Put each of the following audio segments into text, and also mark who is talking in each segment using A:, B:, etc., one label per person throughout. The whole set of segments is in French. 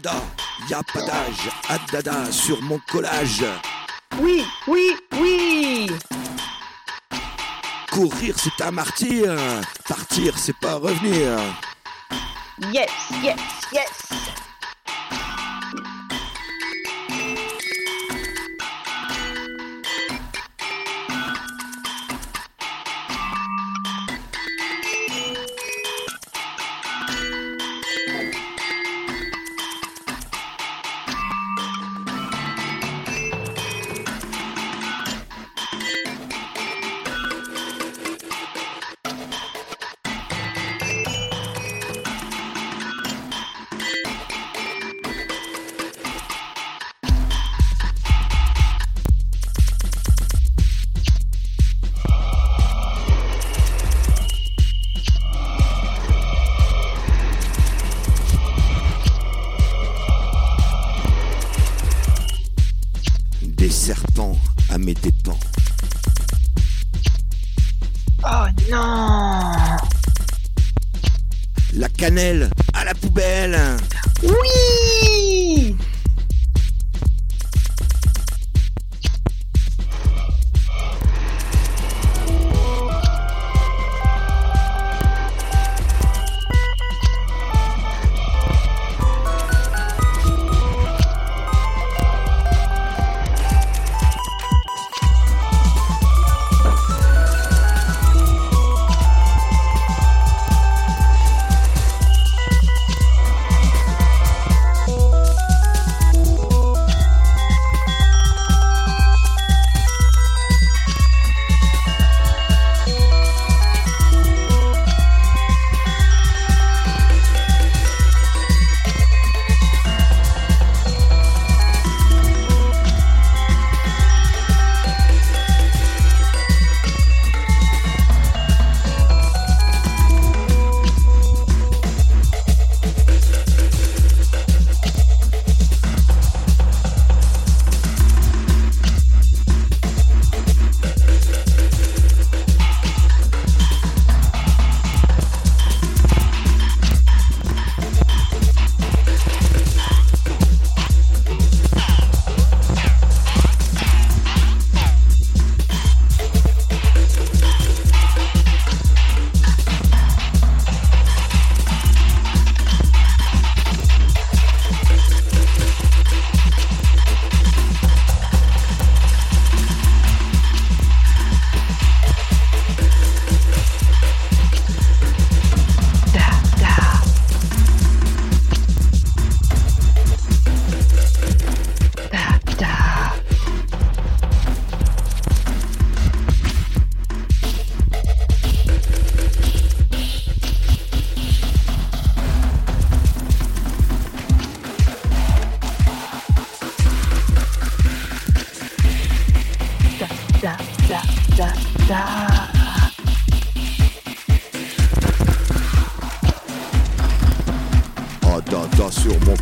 A: dada, y a pas d'âge, à dada sur mon collage.
B: Oui, oui, oui
A: Courir c'est un martyr, partir c'est pas revenir.
B: Yes, yes, yes
A: à mes dépens.
B: Oh non
A: La cannelle à la poubelle.
B: Oui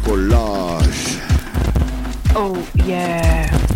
A: collage.
B: Oh, yeah.